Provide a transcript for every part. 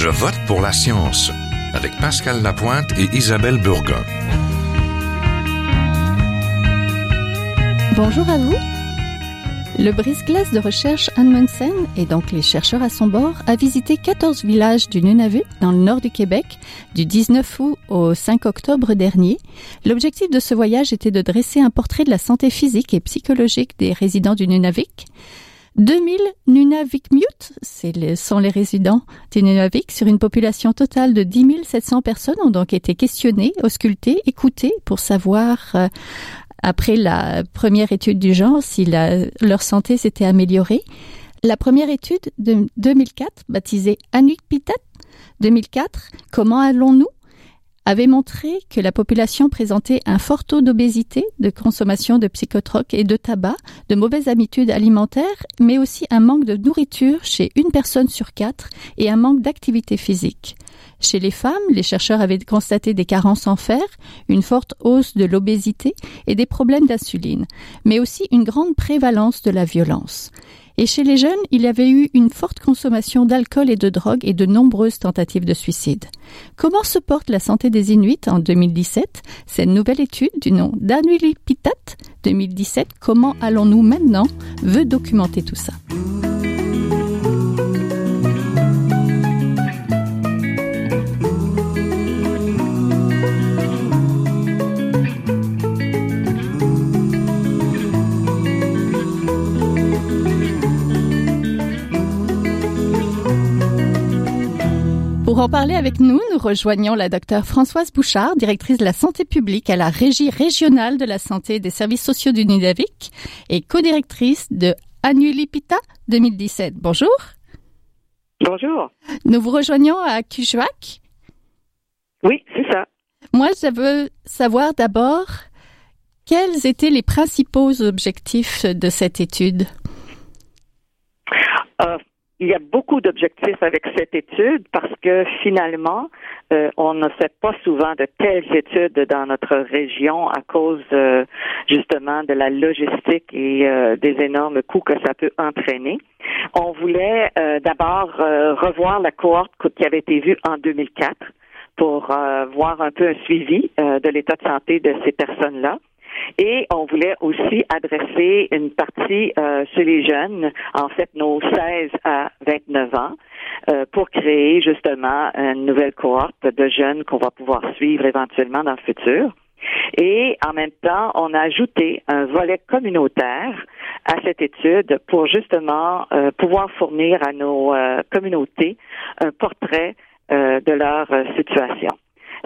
Je vote pour la science avec Pascal Lapointe et Isabelle Burgon. Bonjour à vous. Le brise-glace de recherche Anmundsen, et donc les chercheurs à son bord, a visité 14 villages du Nunavut, dans le nord du Québec, du 19 août au 5 octobre dernier. L'objectif de ce voyage était de dresser un portrait de la santé physique et psychologique des résidents du Nunavik. 2000 Nunavik Mute, ce sont les résidents du Nunavik, sur une population totale de 10 700 personnes ont donc été questionnées, auscultées, écoutées pour savoir euh, après la première étude du genre si leur santé s'était améliorée. La première étude de 2004, baptisée Pitat 2004, Comment allons-nous avait montré que la population présentait un fort taux d'obésité, de consommation de psychotroques et de tabac, de mauvaises habitudes alimentaires, mais aussi un manque de nourriture chez une personne sur quatre et un manque d'activité physique. Chez les femmes, les chercheurs avaient constaté des carences en fer, une forte hausse de l'obésité et des problèmes d'insuline, mais aussi une grande prévalence de la violence. Et chez les jeunes, il y avait eu une forte consommation d'alcool et de drogue et de nombreuses tentatives de suicide. Comment se porte la santé des Inuits en 2017 Cette nouvelle étude du nom Pitat 2017, Comment allons-nous maintenant? Veut documenter tout ça. Pour en parler avec nous, nous rejoignons la docteure Françoise Bouchard, directrice de la santé publique à la Régie régionale de la santé et des services sociaux du Nunavik et co-directrice de Anulipita 2017. Bonjour. Bonjour. Nous vous rejoignons à Kushwak. Oui, c'est ça. Moi, je veux savoir d'abord quels étaient les principaux objectifs de cette étude? Euh, il y a beaucoup d'objectifs avec cette étude parce que finalement, euh, on ne fait pas souvent de telles études dans notre région à cause euh, justement de la logistique et euh, des énormes coûts que ça peut entraîner. On voulait d'abord revoir la cohorte qui avait été vue en 2004 pour voir un peu un suivi de l'état de santé de ces personnes-là. Et on voulait aussi adresser une partie euh, chez les jeunes, en fait nos 16 à 29 ans, euh, pour créer justement une nouvelle cohorte de jeunes qu'on va pouvoir suivre éventuellement dans le futur. Et en même temps, on a ajouté un volet communautaire à cette étude pour justement euh, pouvoir fournir à nos communautés un portrait de leur situation.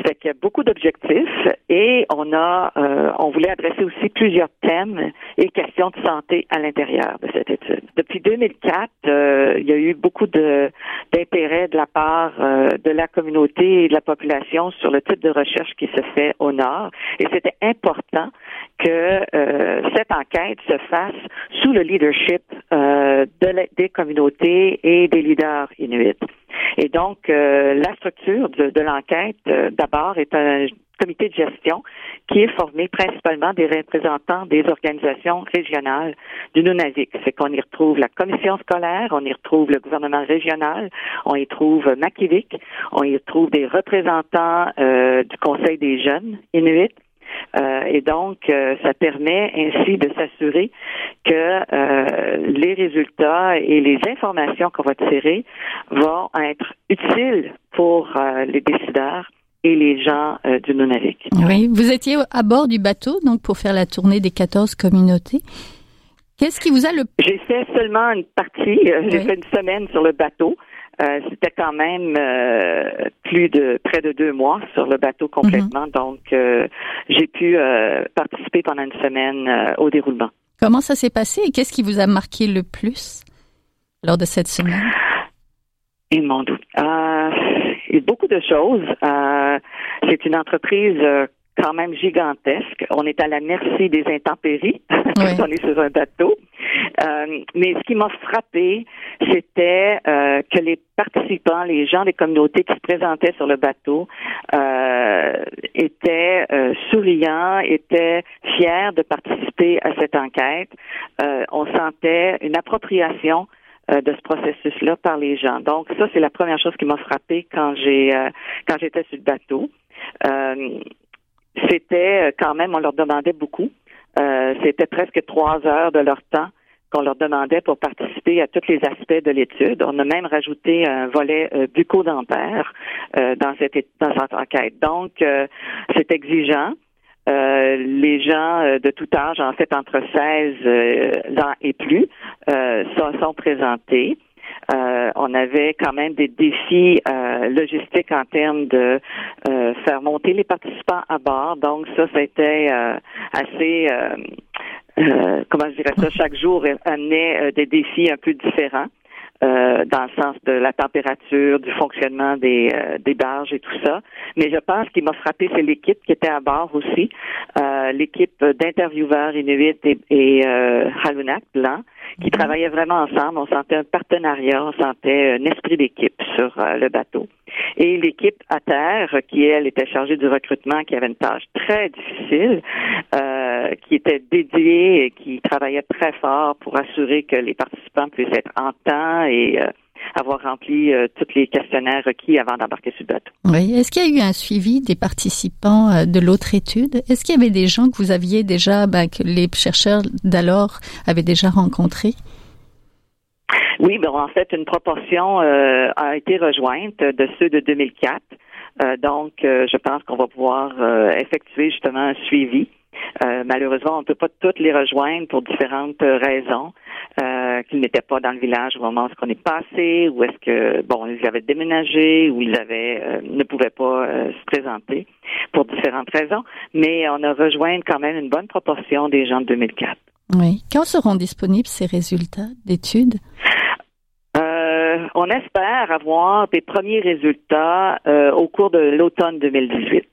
Fait qu'il y a beaucoup d'objectifs et on a, euh, on voulait adresser aussi plusieurs thèmes et questions de santé à l'intérieur de cette étude. Depuis 2004, euh, il y a eu beaucoup de d'intérêt de la part euh, de la communauté et de la population sur le type de recherche qui se fait au Nord et c'était important que cette enquête se fasse sous le leadership de des communautés et des leaders inuits. Et donc, euh, la structure de, l'enquête, euh, d'abord, est un comité de gestion qui est formé principalement des représentants des organisations régionales du Nunavik. C'est qu'on y retrouve la commission scolaire, on y retrouve le gouvernement régional, on y trouve Makivik, on y retrouve des représentants euh, du Conseil des jeunes inuits, euh, et donc, euh, ça permet ainsi de s'assurer que euh, les résultats et les informations qu'on va tirer vont être utiles pour les décideurs et les gens du Nunavik. Oui, vous étiez à bord du bateau donc pour faire la tournée des 14 communautés. Qu'est-ce qui vous a le J'ai fait seulement une partie, j'ai fait une semaine sur le bateau. Euh, c'était quand même euh, plus de près de deux mois sur le bateau complètement. Mhm. Donc, euh, j'ai pu participer pendant une semaine au déroulement. Comment ça s'est passé et qu'est-ce qui vous a marqué le plus lors de cette semaine? Et mon doute. beaucoup de choses. c'est une entreprise quand même gigantesque. On est à la merci des intempéries quand on est sur un bateau. Euh, mais ce qui m'a frappé, c'était euh, que les participants, les gens des communautés qui se présentaient sur le bateau, euh, étaient souriants, étaient fiers de participer à cette enquête. on sentait une appropriation de ce processus-là par les gens. Donc ça, c'est la première chose qui m'a frappé quand j'ai quand j'étais sur le bateau. C'était quand même, on leur demandait beaucoup. c'était presque trois heures de leur temps qu'on leur demandait pour participer à tous les aspects de l'étude. On a même rajouté un volet euh, bucco-dentaire euh, dans cette dans cette enquête. Donc, euh, c'est exigeant. Euh, les gens de tout âge, en fait entre 16 ans et plus, sont, sont présentés. On avait quand même des défis logistiques en termes de faire monter les participants à bord. Donc ça, c'était assez euh, comment je dirais ça, chaque jour amenait euh, des défis un peu différents. Euh, dans le sens de la température, du fonctionnement des, des barges et tout ça. Mais je pense qu'il m'a frappé, c'est l'équipe qui était à bord aussi, l'équipe d'intervieweurs Inuit et, et Halunak Blanc, qui mhm. travaillaient vraiment ensemble. On sentait un partenariat, on sentait un esprit d'équipe sur le bateau. Et l'équipe à terre, qui elle était chargée du recrutement, qui avait une tâche très difficile, euh, qui était dédiée et qui travaillait très fort pour assurer que les participants puissent être en temps et euh, avoir rempli euh, tous les questionnaires requis avant d'embarquer sur le bateau. Oui. Est-ce qu'il y a eu un suivi des participants de l'autre étude? Est-ce qu'il y avait des gens que vous aviez déjà, ben, que les chercheurs d'alors avaient déjà rencontrés? Oui, ben, en fait, une proportion euh, a été rejointe de ceux de 2004. Euh, donc, euh, je pense qu'on va pouvoir effectuer justement un suivi. Malheureusement, on ne peut pas toutes les rejoindre pour différentes raisons, qu'ils n'étaient pas dans le village au moment où on est passé, ou est-ce que bon, ils avaient déménagé, ou ils avaient ne pouvaient pas se présenter pour différentes raisons. Mais on a rejoint quand même une bonne proportion des gens de 2004. Oui. Quand seront disponibles ces résultats d'études? Euh, on espère avoir des premiers résultats euh, au cours de l'automne 2018.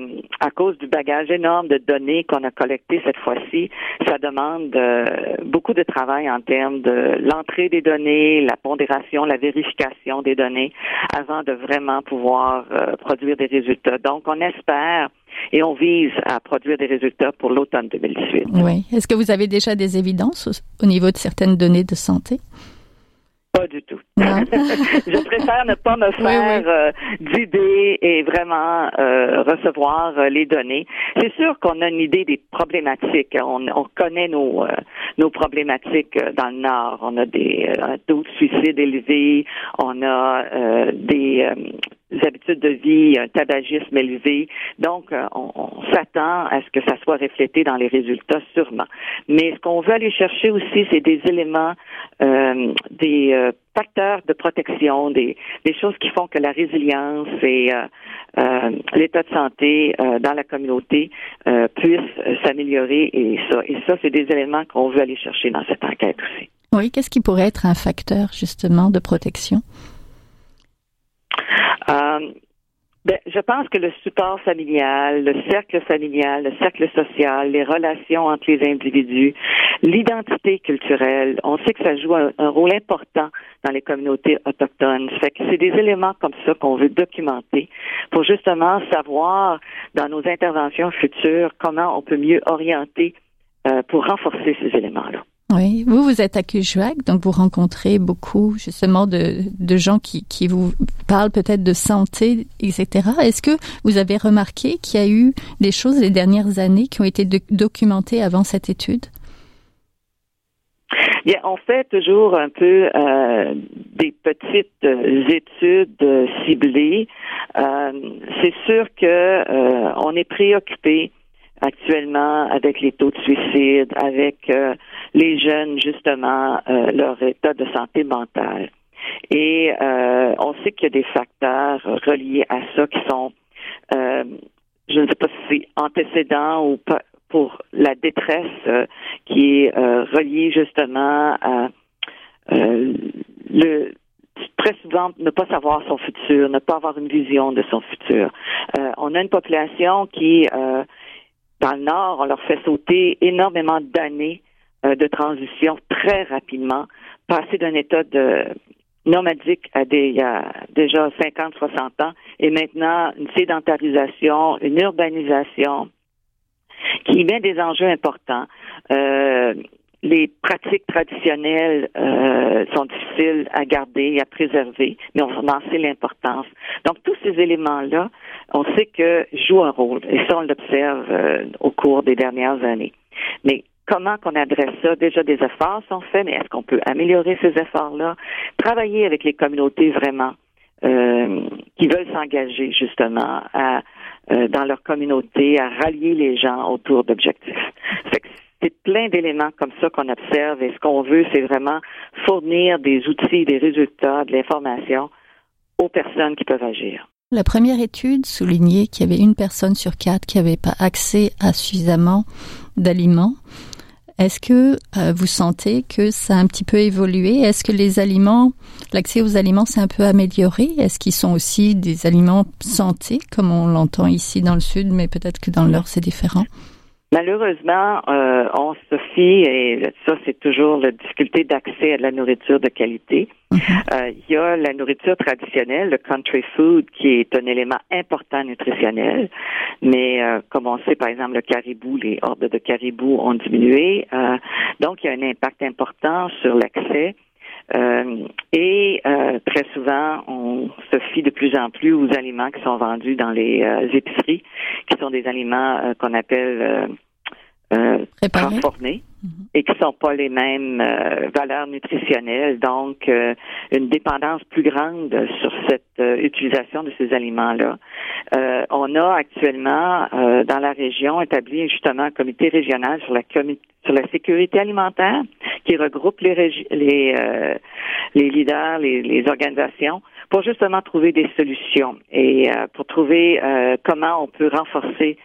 Euh, à cause du bagage énorme de données qu'on a collecté cette fois-ci, ça demande beaucoup de travail en termes de l'entrée des données, la pondération, la vérification des données avant de vraiment pouvoir produire des résultats. Donc, on espère et on vise à produire des résultats pour l'automne 2018. Oui. Est-ce que vous avez déjà des évidences au niveau de certaines données de santé? Pas du tout. je préfère ne pas me faire euh, d'idées et vraiment euh, recevoir euh, les données. C'est sûr qu'on a une idée des problématiques. On, on connaît nos nos problématiques dans le Nord. On a des taux de suicide élevés. On a des habitudes de vie, un tabagisme élevé. Donc, on, on s'attend à ce que ça soit reflété dans les résultats, sûrement. Mais ce qu'on veut aller chercher aussi, c'est des éléments, des facteurs de protection, des, choses qui font que la résilience et euh, euh, l'état de santé euh, dans la communauté puissent s'améliorer et et ça, c'est des éléments qu'on veut aller chercher dans cette enquête aussi. Oui, qu'est-ce qui pourrait être un facteur justement de protection? Ben, je pense que le support familial, le cercle familial, le cercle social, les relations entre les individus, l'identité culturelle, on sait que ça joue un, rôle important dans les communautés autochtones. Fait que c'est des éléments comme ça qu'on veut documenter pour justement savoir dans nos interventions futures comment on peut mieux orienter euh, pour renforcer ces éléments-là. Oui, vous, vous êtes à Cujuac, donc vous rencontrez beaucoup justement de, de gens qui, qui vous parlent peut-être de santé, etc. Est-ce que vous avez remarqué qu'il y a eu des choses les dernières années qui ont été documentées avant cette étude? On fait toujours un peu euh, des petites études ciblées. Euh, c'est sûr que euh, on est préoccupé actuellement avec les taux de suicide, avec euh, les jeunes, justement, euh, leur état de santé mentale. Et euh, on sait qu'il y a des facteurs reliés à ça qui sont, je ne sais pas si c'est antécédent ou pas, pour la détresse qui est reliée justement à le très souvent ne pas savoir son futur, ne pas avoir une vision de son futur. on a une population qui dans le Nord, on leur fait sauter énormément d'années euh, de transition très rapidement, passer d'un état de nomadique à des, il y a déjà 50, 60 ans, et maintenant une sédentarisation, une urbanisation qui met des enjeux importants. Euh, les pratiques traditionnelles euh, sont difficiles à garder à préserver, mais on en sait l'importance. Donc, tous ces éléments-là, on sait que jouent un rôle, et ça, on l'observe euh, au cours des dernières années. Mais comment qu'on adresse ça? Déjà, des efforts sont faits, mais est-ce qu'on peut améliorer ces efforts-là? Travailler avec les communautés vraiment euh, qui veulent s'engager justement à, dans leur communauté, à rallier les gens autour d'objectifs. C'est plein d'éléments comme ça qu'on observe et ce qu'on veut, c'est vraiment fournir des outils, des résultats, de l'information aux personnes qui peuvent agir. La première étude soulignait qu'il y avait une personne sur quatre qui n'avait pas accès à suffisamment d'aliments. Est-ce que euh, vous sentez que ça a un petit peu évolué? Est-ce que les aliments, l'accès aux aliments s'est un peu amélioré? Est-ce qu'ils sont aussi des aliments santé, comme on l'entend ici dans le sud, mais peut-être que dans le nord c'est différent? Malheureusement, euh, on se fie, et ça c'est toujours la difficulté d'accès à de la nourriture de qualité. Mhm. Euh, il y a la nourriture traditionnelle, le country food, qui est un élément important nutritionnel. Mais euh, comme on sait, par exemple, le caribou, les hordes de caribou ont diminué. Euh, donc, il y a un impact important sur l'accès. Et très souvent, on se fie de plus en plus aux aliments qui sont vendus dans les épiceries, qui sont des aliments qu'on appelle euh, transformés. Et qui sont pas les mêmes euh, valeurs nutritionnelles, donc euh, une dépendance plus grande sur cette euh, utilisation de ces aliments-là. on a actuellement dans la région établi justement un comité régional sur la sécurité alimentaire qui regroupe les leaders, les, organisations pour justement trouver des solutions et pour trouver comment on peut renforcer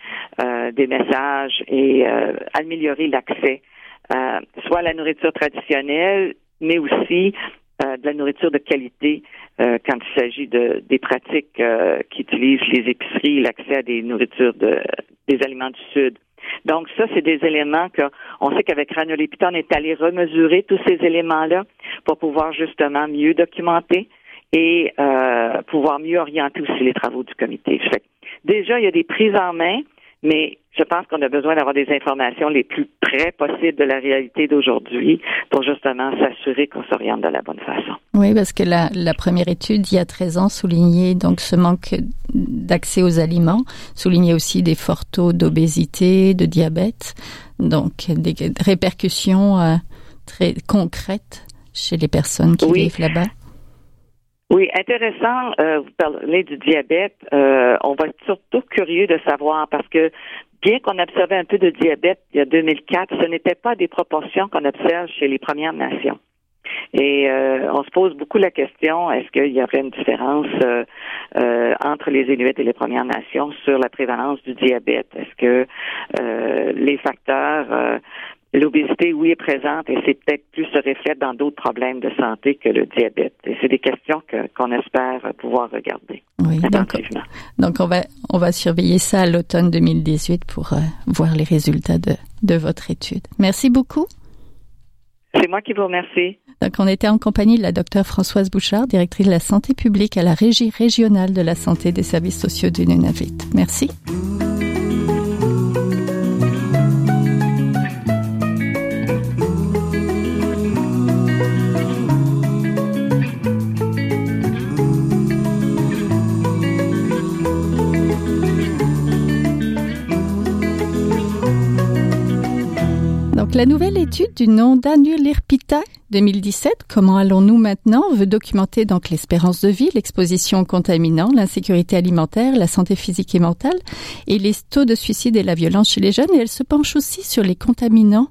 des messages et améliorer l'accès soit à la nourriture traditionnelle, mais aussi de la nourriture de qualité quand il s'agit de des pratiques qui utilisent les épiceries, l'accès à des nourritures de des aliments du sud. Donc ça, c'est des éléments qu'on sait qu'avec Ranolépita, on est allé remesurer tous ces éléments-là pour pouvoir justement mieux documenter, et euh, pouvoir mieux orienter aussi les travaux du comité. Fait, déjà, il y a des prises en main, mais je pense qu'on a besoin d'avoir des informations les plus près possibles de la réalité d'aujourd'hui pour justement s'assurer qu'on s'oriente de la bonne façon. Oui, parce que la, la, première étude, il y a 13 ans, soulignait donc ce manque d'accès aux aliments, soulignait aussi des forts taux d'obésité, de diabète, donc des répercussions euh, très concrètes chez les personnes qui vivent là-bas. Oui, intéressant. Euh, vous parlez du diabète. Euh, on va être surtout curieux de savoir parce que bien qu'on observait un peu de diabète il y a 2004, ce n'était pas des proportions qu'on observe chez les Premières Nations. Et euh, on se pose beaucoup la question est-ce qu'il y aurait une différence euh, entre les Inuits et les Premières Nations sur la prévalence du diabète? Est-ce que les facteurs L'obésité, oui, est présente et c'est peut-être plus se reflète dans d'autres problèmes de santé que le diabète. Et c'est des questions qu'on espère pouvoir regarder. Oui, donc, donc, on va on va surveiller ça à l'automne 2018 pour euh, voir les résultats de, de votre étude. Merci beaucoup. C'est moi qui vous remercie. Donc, on était en compagnie de la docteure Françoise Bouchard, directrice de la santé publique à la Régie régionale de la santé des services sociaux du Nunavut. Merci. La nouvelle étude du nom d'Anulirpita 2017, Comment allons-nous maintenant veut documenter donc l'espérance de vie, l'exposition aux contaminants, l'insécurité alimentaire, la santé physique et mentale et les taux de suicide et la violence chez les jeunes. Et elle se penche aussi sur les contaminants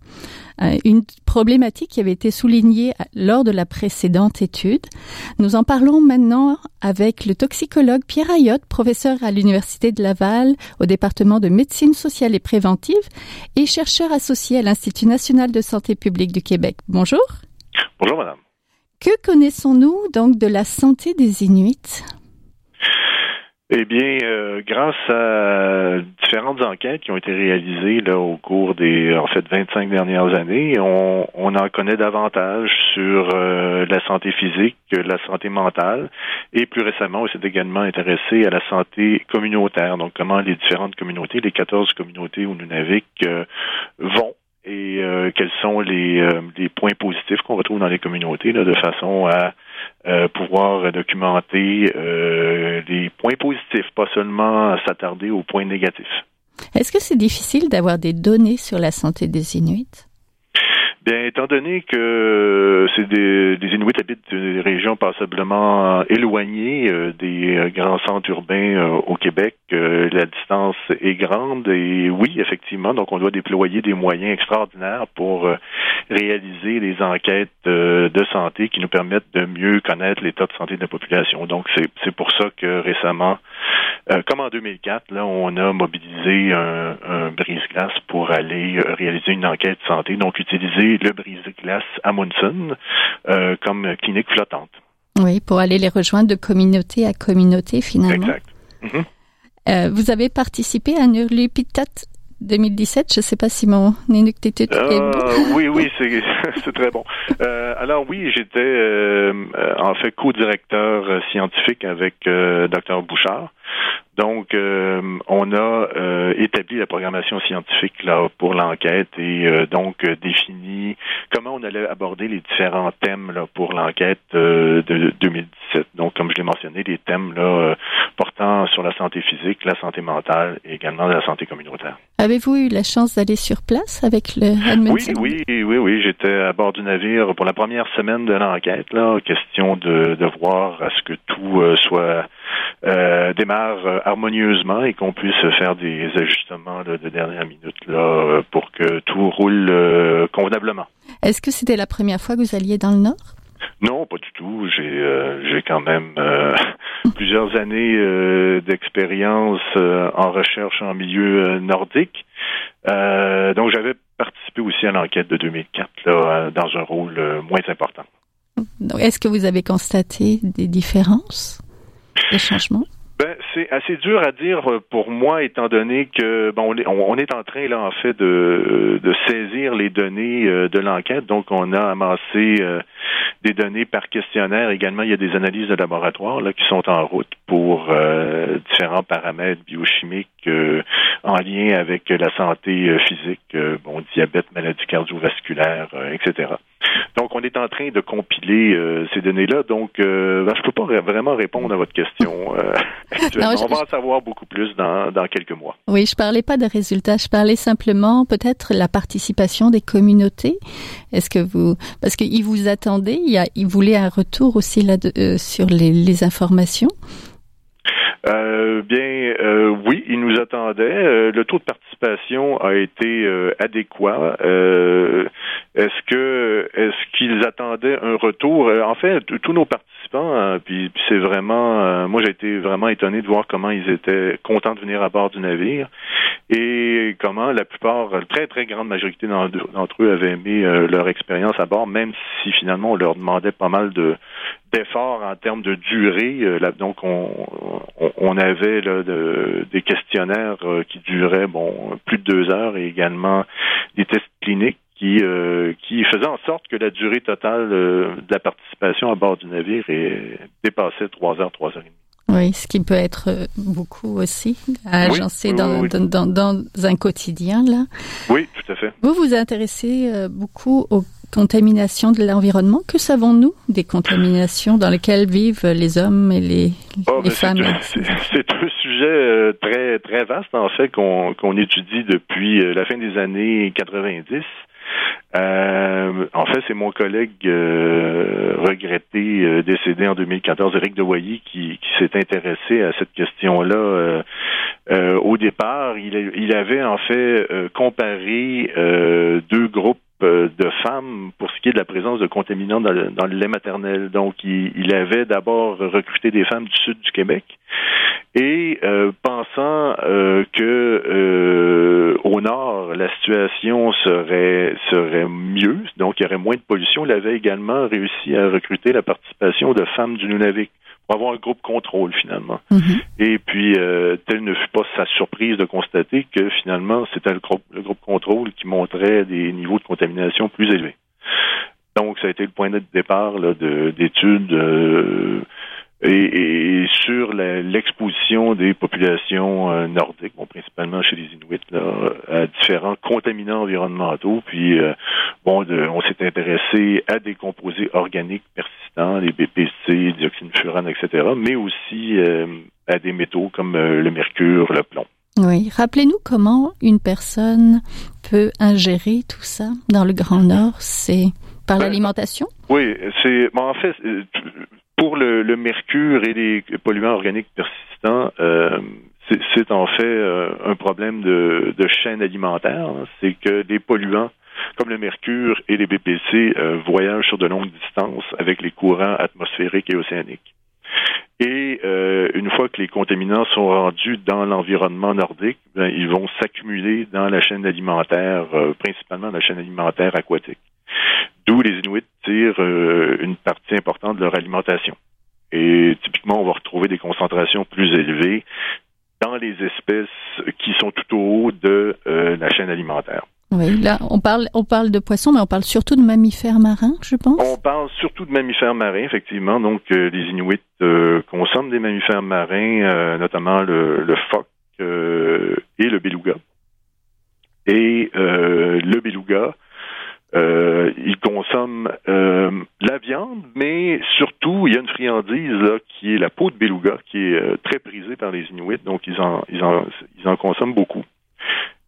une problématique qui avait été soulignée lors de la précédente étude. Nous en parlons maintenant avec le toxicologue Pierre Ayotte, professeur à l'Université de Laval au département de médecine sociale et préventive et chercheur associé à l'Institut national de santé publique du Québec. Bonjour. Bonjour madame. Que connaissons-nous donc de la santé des Inuits? Eh bien, euh, grâce à différentes enquêtes qui ont été réalisées là au cours des en fait 25 dernières années, on, on en connaît davantage sur euh, la santé physique, la santé mentale, et plus récemment, on s'est également intéressé à la santé communautaire, donc comment les différentes communautés, les 14 communautés où nous navigue, euh, vont et quels sont les, les points positifs qu'on retrouve dans les communautés là, de façon à pouvoir documenter les points positifs, pas seulement s'attarder aux points négatifs. Est-ce que c'est difficile d'avoir des données sur la santé des Inuits? Bien, étant donné que c'est des, Inuits habitent des régions passablement éloignées euh, des euh, grands centres urbains euh, au Québec, la distance est grande et oui, effectivement, donc on doit déployer des moyens extraordinaires pour réaliser des enquêtes de santé qui nous permettent de mieux connaître l'état de santé de la population. Donc c'est pour ça que récemment, comme en 2004, là, on a mobilisé un, un brise-glace pour aller réaliser une enquête de santé, donc utiliser le brise-glace Amundsen euh, comme clinique flottante. Oui, pour aller les rejoindre de communauté à communauté finalement. Exact. Mhm. Euh, vous avez participé à Nurlupitat 2017. Je ne sais pas si mon inuktitude est bon. oui, oui, c'est très bon. Euh, alors oui, j'étais en fait co-directeur scientifique avec Dr Bouchard. Donc, euh, on a euh, établi la programmation scientifique là pour l'enquête et euh, donc défini comment on allait aborder les différents thèmes là pour l'enquête de 2017. Donc, comme je l'ai mentionné, des thèmes là portant sur la santé physique, la santé mentale et également la santé communautaire. Avez-vous eu la chance d'aller sur place avec le Oui, oui, oui, oui. J'étais à bord du navire pour la première semaine de l'enquête. Là, question de, de voir à ce que tout soit démarre harmonieusement et qu'on puisse faire des ajustements de dernière minute là, pour que tout roule euh, convenablement. Est-ce que c'était la première fois que vous alliez dans le Nord? Non, pas du tout. J'ai euh, j'ai quand même euh, plusieurs années d'expérience en recherche en milieu nordique. donc j'avais participé aussi à l'enquête de 2004 là, dans un rôle moins important. Est-ce que vous avez constaté des différences, Ben, c'est assez dur à dire pour moi, étant donné que bon, on est, en train là en fait de, de saisir les données euh, de l'enquête. Donc, on a amassé euh, des données par questionnaire. Également, il y a des analyses de laboratoire là qui sont en route pour euh, différents paramètres biochimiques en lien avec la santé physique, bon, diabète, maladie cardiovasculaire, etc. Donc, on est en train de compiler euh, ces données-là. Donc, euh, ben, je ne peux pas vraiment répondre à votre question euh, on va en savoir beaucoup plus dans, dans quelques mois. Oui, je parlais pas de résultats. Je parlais simplement peut-être la participation des communautés. Est-ce que vous, parce qu'ils vous attendaient, il, a, voulaient un retour aussi là sur les, les informations. Euh, bien, euh, oui, ils nous attendaient. Euh, le taux de participation a été adéquat. Est-ce que est-ce qu'ils attendaient un retour? En fait, tous nos participants, puis, puis c'est vraiment, moi j'ai été vraiment étonné de voir comment ils étaient contents de venir à bord du navire et comment la plupart, la très très grande majorité d'entre eux avaient aimé leur expérience à bord, même si finalement on leur demandait pas mal de d'efforts en termes de durée. donc on, avait là, des questionnaires euh, qui duraient bon plus de deux heures et également des tests cliniques qui, euh, qui faisaient en sorte que la durée totale euh, de la participation à bord du navire est, dépassait trois heures, trois heures et demie. Oui, ce qui peut être beaucoup aussi à agencer dans, Dans, dans, un quotidien là. Oui, tout à fait. Vous vous intéressez beaucoup aux contamination de l'environnement. Que savons-nous des contaminations dans lesquelles vivent les hommes et les, oh, les femmes? C'est un sujet euh, très très vaste en fait qu'on qu'on étudie depuis euh, la fin des années 90. Euh, en fait, c'est mon collègue euh, regretté, décédé en 2014, Eric Devoyer, qui, qui s'est intéressé à cette question-là. au départ, il, avait en fait comparé deux groupes euh, de femmes pour ce qui est de la présence de contaminants dans le, lait maternel. Donc, il, avait d'abord recruté des femmes du sud du Québec et euh, pensant euh, que au nord la situation serait serait mieux, donc il y aurait moins de pollution, il avait également réussi à recruter la participation de femmes du Nunavik avoir un groupe contrôle finalement. Mhm. Et puis, euh, telle ne fut pas sa surprise de constater que finalement, c'était le groupe, le groupe contrôle qui montrait des niveaux de contamination plus élevés. Donc, ça a été le point de départ d'études euh, et, sur l'exposition des populations euh, nordiques, bon, principalement chez les Inuits, là, à différents contaminants environnementaux. Puis, euh, bon, on s'est intéressé à des composés organiques persistants, les BPC, dioxyde furane, etc., mais aussi euh, à des métaux comme le mercure, le plomb. Oui, rappelez-nous comment une personne peut ingérer tout ça dans le Grand Nord. C'est par ben, l'alimentation? Oui, c'est. en fait, pour le, mercure et les polluants organiques persistants, euh, c'est en fait euh, un problème de, chaîne alimentaire. Hein. C'est que des polluants comme le mercure et les BPC euh, voyagent sur de longues distances avec les courants atmosphériques et océaniques. Et une fois que les contaminants sont rendus dans l'environnement nordique, ben, ils vont s'accumuler dans la chaîne alimentaire, principalement la chaîne alimentaire aquatique. D'où les Inuits tirent euh, une partie importante de leur alimentation. Et typiquement, on va retrouver des concentrations plus élevées dans les espèces qui sont tout au haut de euh, la chaîne alimentaire. Oui, là, on parle, on parle de poissons, mais on parle surtout de mammifères marins, je pense. On parle surtout de mammifères marins, effectivement. Donc, euh, les Inuits consomment des mammifères marins, notamment le, le phoque et le beluga. Et le beluga, euh, ils consomment euh, la viande, mais surtout, il y a une friandise là, qui est la peau de beluga, qui est euh, très prisée par les Inuits, donc ils en, ils en, ils en consomment beaucoup.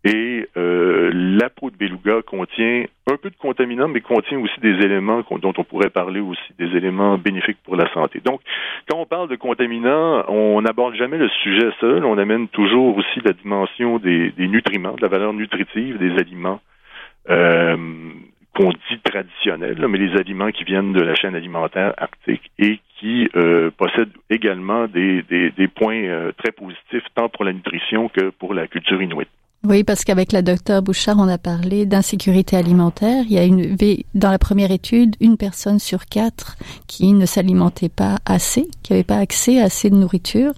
Et euh, la peau de beluga contient un peu de contaminants, mais contient aussi des éléments dont on pourrait parler aussi, des éléments bénéfiques pour la santé. Donc, quand on parle de contaminants, on n'aborde jamais le sujet seul, on amène toujours aussi la dimension des, des nutriments, de la valeur nutritive des aliments qu'on dit traditionnels, mais les aliments qui viennent de la chaîne alimentaire arctique et qui euh, possèdent également des, des, points euh, très positifs tant pour la nutrition que pour la culture inuite. Oui, parce qu'avec la docteur Bouchard, on a parlé d'insécurité alimentaire. Il y a une, dans la première étude, une personne sur quatre qui ne s'alimentait pas assez, qui n'avait pas accès à assez de nourriture.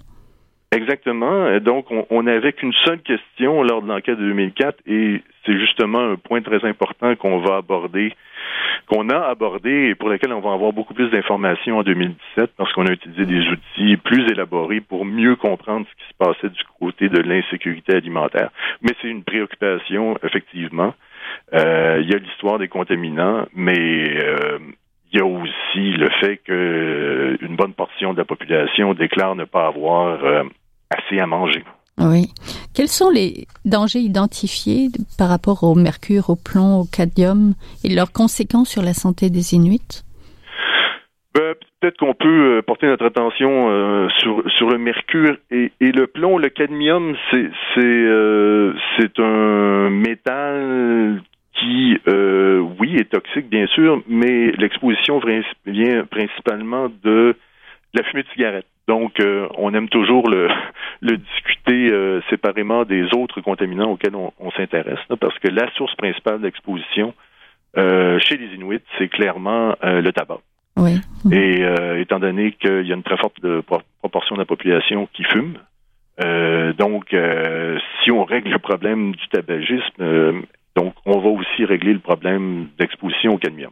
Exactement. Donc, on n'avait qu'une seule question lors de l'enquête de 2004 et c'est justement un point très important qu'on va aborder, qu'on a abordé et pour lequel on va avoir beaucoup plus d'informations en 2017 parce qu'on a utilisé des outils plus élaborés pour mieux comprendre ce qui se passait du côté de l'insécurité alimentaire. Mais c'est une préoccupation, effectivement. Euh, il y a l'histoire des contaminants, mais euh, il y a aussi le fait qu'une bonne portion de la population déclare ne pas avoir euh, assez à manger. Oui. Quels sont les dangers identifiés par rapport au mercure, au plomb, au cadmium et leurs conséquences sur la santé des Inuits? Ben, peut-être qu'on peut euh, porter notre attention euh, sur, sur le mercure et, le plomb. Le cadmium, c'est c'est euh, c'est un métal qui, oui, est toxique bien sûr, mais l'exposition vient principalement de la fumée de cigarette. Donc, euh, on aime toujours le, le discuter euh, séparément des autres contaminants auxquels on, s'intéresse, parce que la source principale d'exposition euh, chez les Inuits, c'est clairement le tabac. Oui. Et étant donné qu'il y a une très forte proportion de la population qui fume, donc si on règle le problème du tabagisme, donc, on va aussi régler le problème d'exposition au cadmium.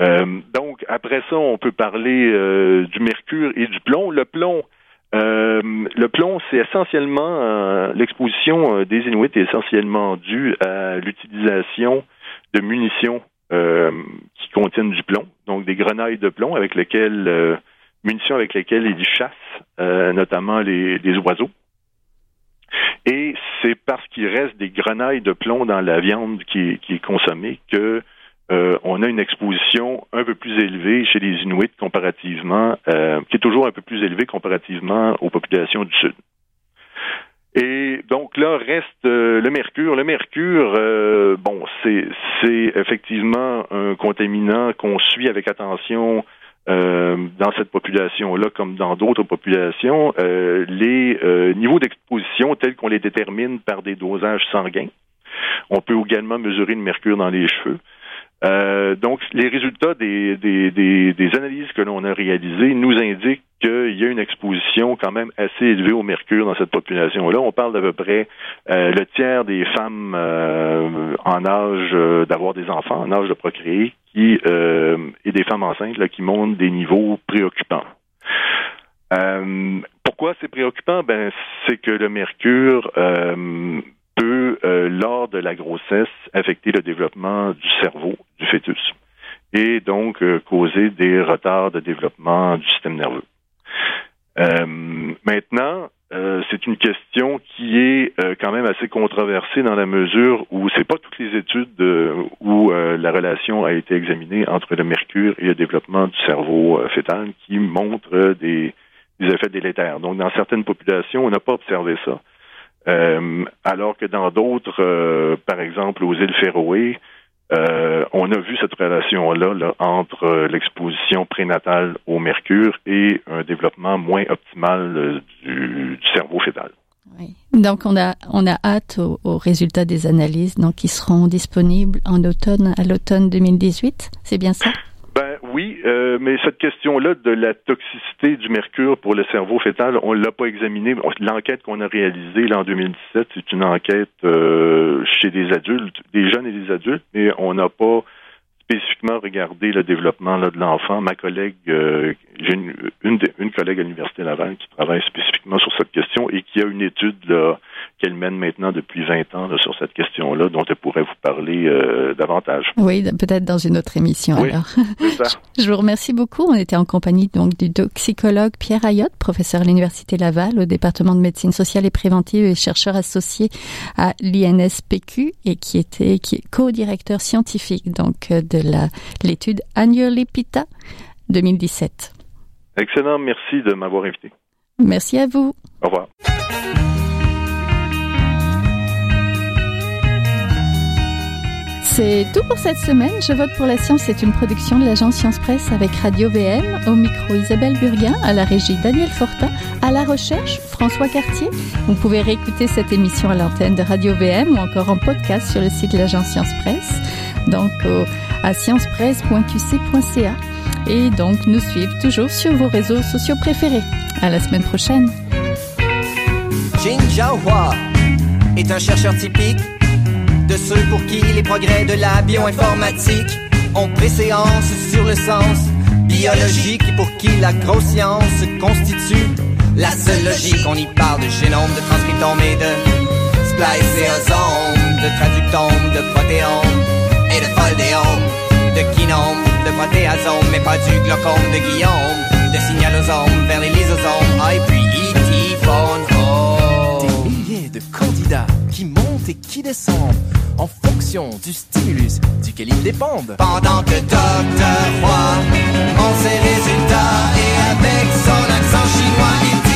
Euh, donc, après ça, on peut parler euh, du mercure et du plomb. Le plomb, euh, le plomb, c'est essentiellement l'exposition des Inuits est essentiellement due à l'utilisation de munitions qui contiennent du plomb, donc des grenailles de plomb avec lesquelles munitions avec lesquelles ils chassent, notamment les oiseaux. Et c'est parce qu'il reste des grenailles de plomb dans la viande qui, est consommée que euh, on a une exposition un peu plus élevée chez les Inuits comparativement, euh, qui est toujours un peu plus élevée comparativement aux populations du Sud. Et donc là reste euh, le mercure. Le mercure, bon, c'est effectivement un contaminant qu'on suit avec attention euh, dans cette population-là, comme dans d'autres populations, euh, les euh, niveaux d'exposition tels qu'on les détermine par des dosages sanguins. On peut également mesurer le mercure dans les cheveux. Euh, donc, les résultats des, des, des, des analyses que l'on a réalisées nous indiquent qu'il y a une exposition quand même assez élevée au mercure dans cette population-là. On parle d'à peu près euh, le tiers des femmes euh, en âge d'avoir des enfants, en âge de procréer, euh, et des femmes enceintes là, qui montent des niveaux préoccupants. Euh, pourquoi c'est préoccupant? Ben, c'est que le mercure euh, peut, lors de la grossesse, affecter le développement du cerveau du fœtus et donc causer des retards de développement du système nerveux maintenant, c'est une question qui est quand même assez controversée dans la mesure où c'est pas toutes les études où la relation a été examinée entre le mercure et le développement du cerveau fœtal qui montrent des, des effets délétères. Donc, dans certaines populations, on n'a pas observé ça. Euh, alors que dans d'autres, euh, par exemple aux îles Féroé, euh, on a vu cette relation-là entre l'exposition prénatale au mercure et un développement moins optimal du, cerveau fœtal. Oui. Donc on a on a hâte aux, résultats des analyses donc qui seront disponibles en automne à l'automne 2018, c'est bien ça? Ben oui, euh, mais cette question-là de la toxicité du mercure pour le cerveau fœtal, on l'a pas examiné. L'enquête qu'on a réalisée là, en 2017, c'est une enquête euh, chez des adultes, des jeunes et des adultes, mais on n'a pas spécifiquement regardé le développement de l'enfant. Ma collègue, euh, j'ai une, une, collègue à l'Université Laval qui travaille spécifiquement sur cette question et qui a une étude qu'elle mène maintenant depuis 20 ans sur cette question-là, dont elle pourrait vous parler euh, davantage. Oui, peut-être dans une autre émission alors. Je vous remercie beaucoup. On était en compagnie donc du toxicologue Pierre Ayotte, professeur à l'Université Laval au département de médecine sociale et préventive et chercheur associé à l'INSPQ et qui était qui est co-directeur scientifique donc de l'étude Annually Pita 2017. Excellent, merci de m'avoir invité. Merci à vous. Au revoir. C'est tout pour cette semaine. Je vote pour la science. C'est une production de l'agence Science Presse avec Radio VM. Au micro Isabelle Burguin, à la régie Daniel Fortin, à la recherche François Cartier. Vous pouvez réécouter cette émission à l'antenne de Radio VM ou encore en podcast sur le site de l'agence Science Presse. Donc à sciencepresse.qc.ca et donc nous suivre toujours sur vos réseaux sociaux préférés. À la semaine prochaine. Jin Jiahua est un chercheur typique de ceux pour qui les progrès de la bioinformatique ont préséance sur le sens biologique et pour qui la grosse science constitue la seule logique. On y parle de génome, de transcriptome et de spliceosome, de traductome, de protéome et de foldéome, de quinome, de protéasome, mais pas du glaucome de Guillaume, de signalosome vers les lysosomes, ah, et puis itiphone, oh. Des milliers de candidats qui montent et qui descendent en fonction du stimulus duquel ils dépendent. Pendant que Dr. Roy, on ses résultats et avec son accent chinois, il